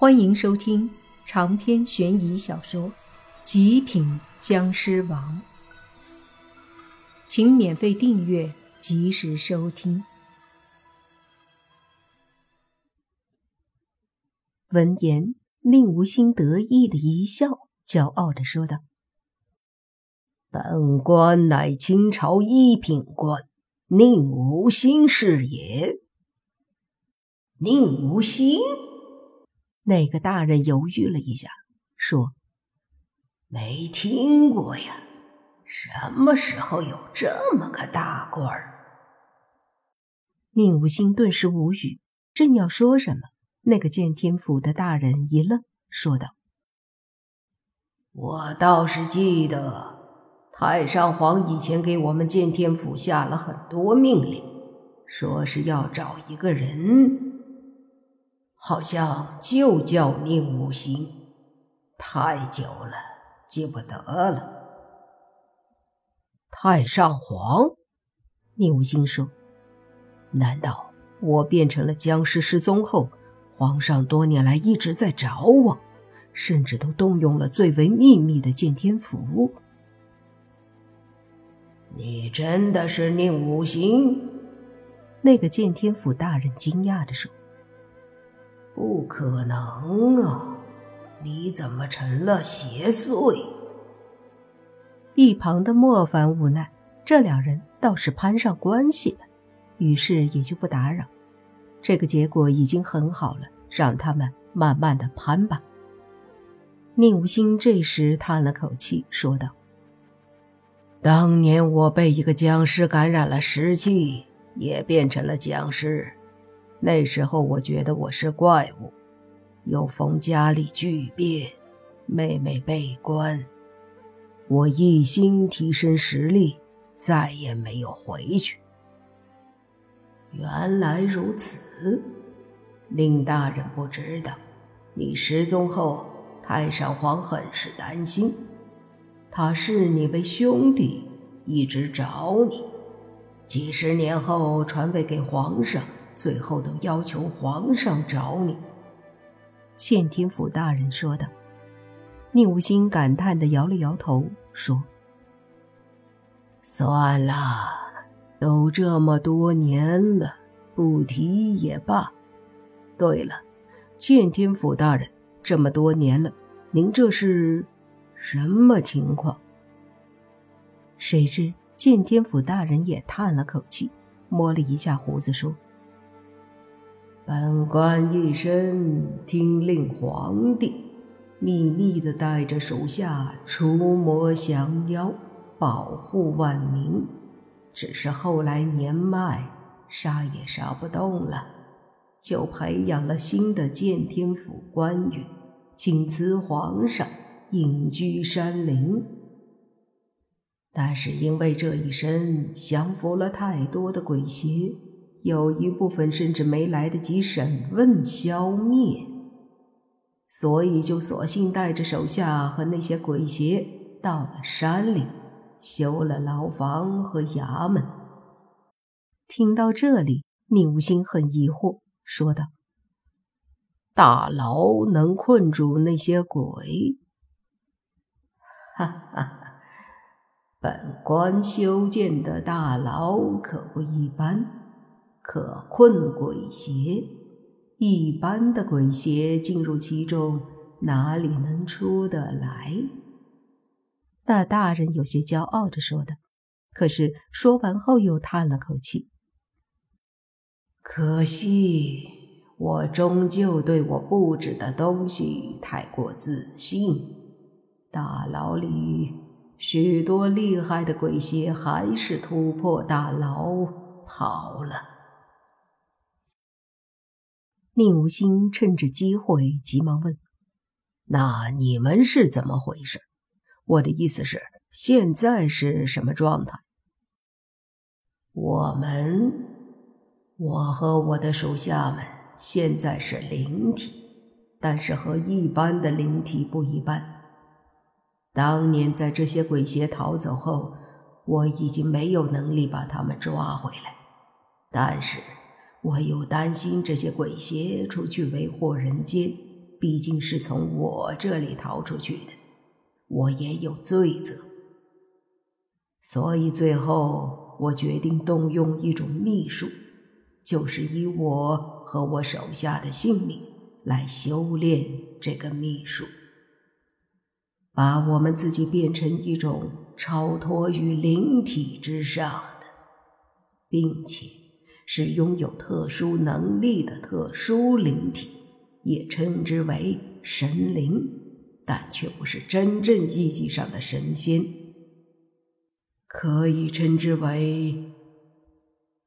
欢迎收听长篇悬疑小说《极品僵尸王》，请免费订阅，及时收听。闻言，宁无心得意的一笑，骄傲的说道：“本官乃清朝一品官，宁无心是也。”宁无心。那个大人犹豫了一下，说：“没听过呀，什么时候有这么个大官儿？”宁无心顿时无语，正要说什么，那个建天府的大人一愣，说道：“我倒是记得，太上皇以前给我们建天府下了很多命令，说是要找一个人。”好像就叫宁五行，太久了，记不得了。太上皇，宁无心说：“难道我变成了僵尸失踪后，皇上多年来一直在找我，甚至都动用了最为秘密的剑天符？”你真的是宁武行？那个剑天府大人惊讶地说。不可能啊！你怎么成了邪祟？一旁的莫凡无奈，这两人倒是攀上关系了，于是也就不打扰。这个结果已经很好了，让他们慢慢的攀吧。宁无心这时叹了口气，说道：“当年我被一个僵尸感染了尸气，也变成了僵尸。”那时候我觉得我是怪物，又逢家里巨变，妹妹被关，我一心提升实力，再也没有回去。原来如此，令大人不知道，你失踪后，太上皇很是担心，他视你为兄弟，一直找你，几十年后传位给皇上。最后都要求皇上找你。”宪天府大人说道。宁无心感叹的摇了摇头，说：“算了，都这么多年了，不提也罢。对了，剑天府大人，这么多年了，您这是什么情况？”谁知剑天府大人也叹了口气，摸了一下胡子，说。本官一生听令皇帝，秘密的带着手下除魔降妖，保护万民。只是后来年迈，杀也杀不动了，就培养了新的建天府官员，请辞皇上，隐居山林。但是因为这一生降服了太多的鬼邪。有一部分甚至没来得及审问消灭，所以就索性带着手下和那些鬼邪到了山里，修了牢房和衙门。听到这里，宁无心很疑惑，说道：“大牢能困住那些鬼？” 哈哈，本官修建的大牢可不一般。可困鬼邪，一般的鬼邪进入其中，哪里能出得来？那大人有些骄傲的说道。可是说完后又叹了口气：“可惜，我终究对我布置的东西太过自信。大牢里许多厉害的鬼邪还是突破大牢跑了。”宁无心趁着机会急忙问：“那你们是怎么回事？我的意思是，现在是什么状态？”我们，我和我的属下们现在是灵体，但是和一般的灵体不一般。当年在这些鬼邪逃走后，我已经没有能力把他们抓回来，但是。我又担心这些鬼邪出去为祸人间，毕竟是从我这里逃出去的，我也有罪责。所以最后，我决定动用一种秘术，就是以我和我手下的性命来修炼这个秘术，把我们自己变成一种超脱于灵体之上的，并且是拥有特殊能力的特殊灵体，也称之为神灵，但却不是真正意义上的神仙。可以称之为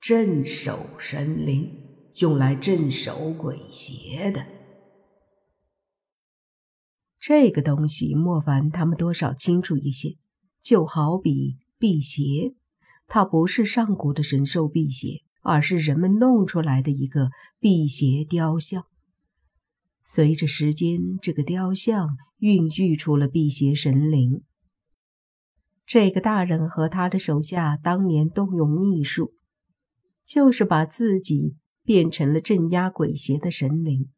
镇守神灵，用来镇守鬼邪的。这个东西，莫凡他们多少清楚一些。就好比辟邪，它不是上古的神兽辟邪，而是人们弄出来的一个辟邪雕像。随着时间，这个雕像孕育出了辟邪神灵。这个大人和他的手下当年动用秘术，就是把自己变成了镇压鬼邪的神灵。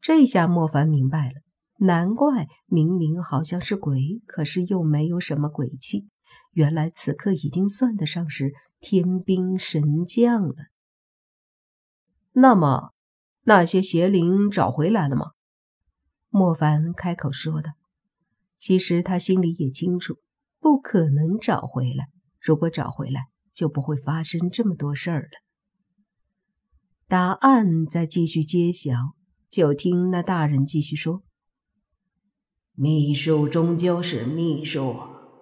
这下莫凡明白了，难怪明明好像是鬼，可是又没有什么鬼气。原来此刻已经算得上是天兵神将了。那么，那些邪灵找回来了吗？莫凡开口说道。其实他心里也清楚。不可能找回来。如果找回来，就不会发生这么多事儿了。答案再继续揭晓，就听那大人继续说：“秘术终究是秘术，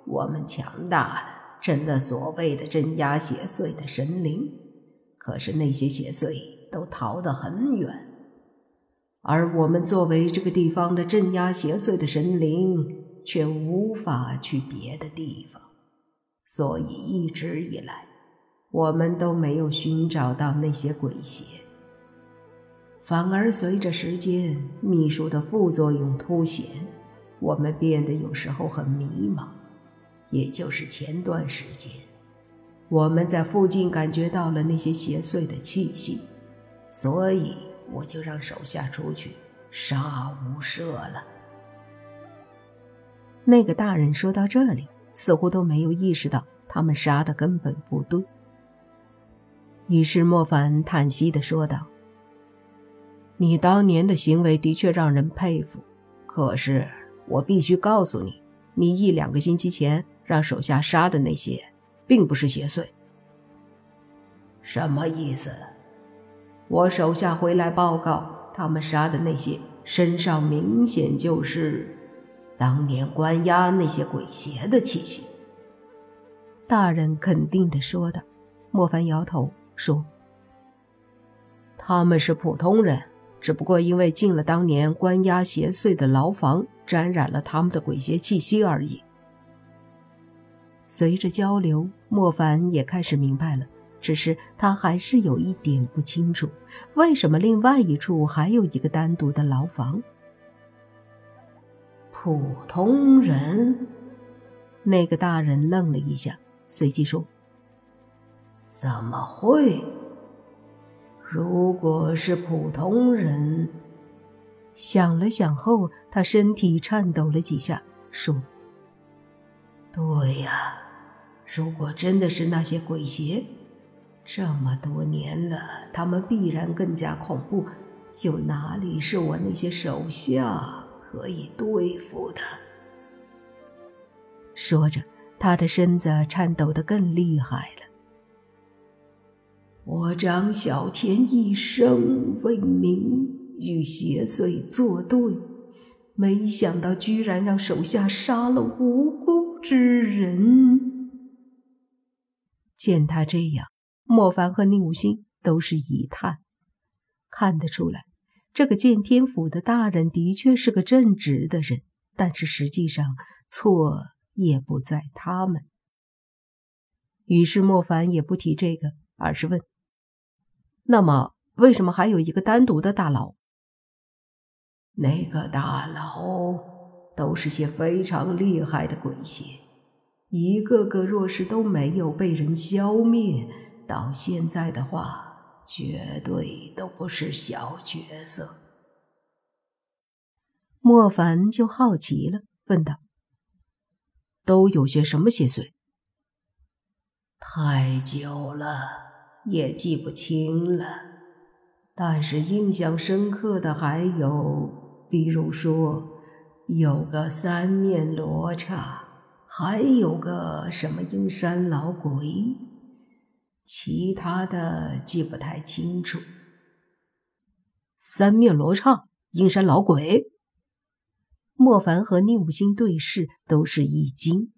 我们强大了，成了所谓的镇压邪祟的神灵。可是那些邪祟都逃得很远，而我们作为这个地方的镇压邪祟的神灵。”却无法去别的地方，所以一直以来，我们都没有寻找到那些鬼邪。反而随着时间，秘书的副作用凸显，我们变得有时候很迷茫。也就是前段时间，我们在附近感觉到了那些邪祟的气息，所以我就让手下出去杀无赦了。那个大人说到这里，似乎都没有意识到他们杀的根本不对。于是莫凡叹息的说道：“你当年的行为的确让人佩服，可是我必须告诉你，你一两个星期前让手下杀的那些，并不是邪祟。什么意思？我手下回来报告，他们杀的那些身上明显就是……”当年关押那些鬼邪的气息，大人肯定的说道。莫凡摇头说：“他们是普通人，只不过因为进了当年关押邪祟的牢房，沾染了他们的鬼邪气息而已。”随着交流，莫凡也开始明白了，只是他还是有一点不清楚：为什么另外一处还有一个单独的牢房？普通人，那个大人愣了一下，随即说：“怎么会？如果是普通人……”想了想后，他身体颤抖了几下，说：“对呀，如果真的是那些鬼邪，这么多年了，他们必然更加恐怖。又哪里是我那些手下？”可以对付的。说着，他的身子颤抖得更厉害了。我张小天一生为民，与邪祟作对，没想到居然让手下杀了无辜之人。见他这样，莫凡和宁武星都是一叹，看得出来。这个建天府的大人的确是个正直的人，但是实际上错也不在他们。于是莫凡也不提这个，而是问：“那么为什么还有一个单独的大牢？”那个大牢都是些非常厉害的鬼邪，一个个若是都没有被人消灭，到现在的话。绝对都不是小角色。莫凡就好奇了，问道：“都有些什么邪祟？”太久了，也记不清了。但是印象深刻的还有，比如说有个三面罗刹，还有个什么阴山老鬼，其他的记不太清楚。三面罗刹、阴山老鬼。莫凡和宁武星对视，都是一惊。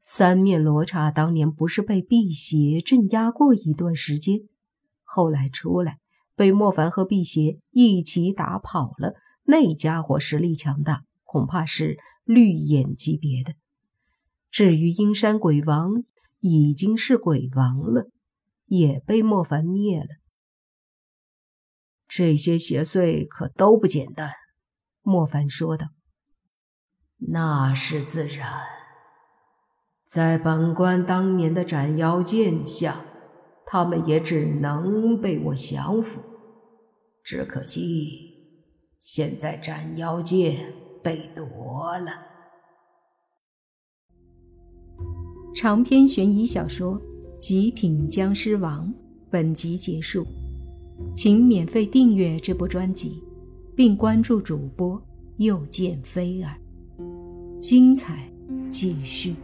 三面罗刹当年不是被辟邪镇压过一段时间，后来出来被莫凡和辟邪一起打跑了。那家伙实力强大，恐怕是绿眼级别的。至于阴山鬼王，已经是鬼王了，也被莫凡灭了。这些邪祟可都不简单，莫凡说道：“那是自然。”在本官当年的斩妖剑下，他们也只能被我降服。只可惜，现在斩妖剑被夺了。长篇悬疑小说《极品僵尸王》本集结束，请免费订阅这部专辑，并关注主播又见菲儿，精彩继续。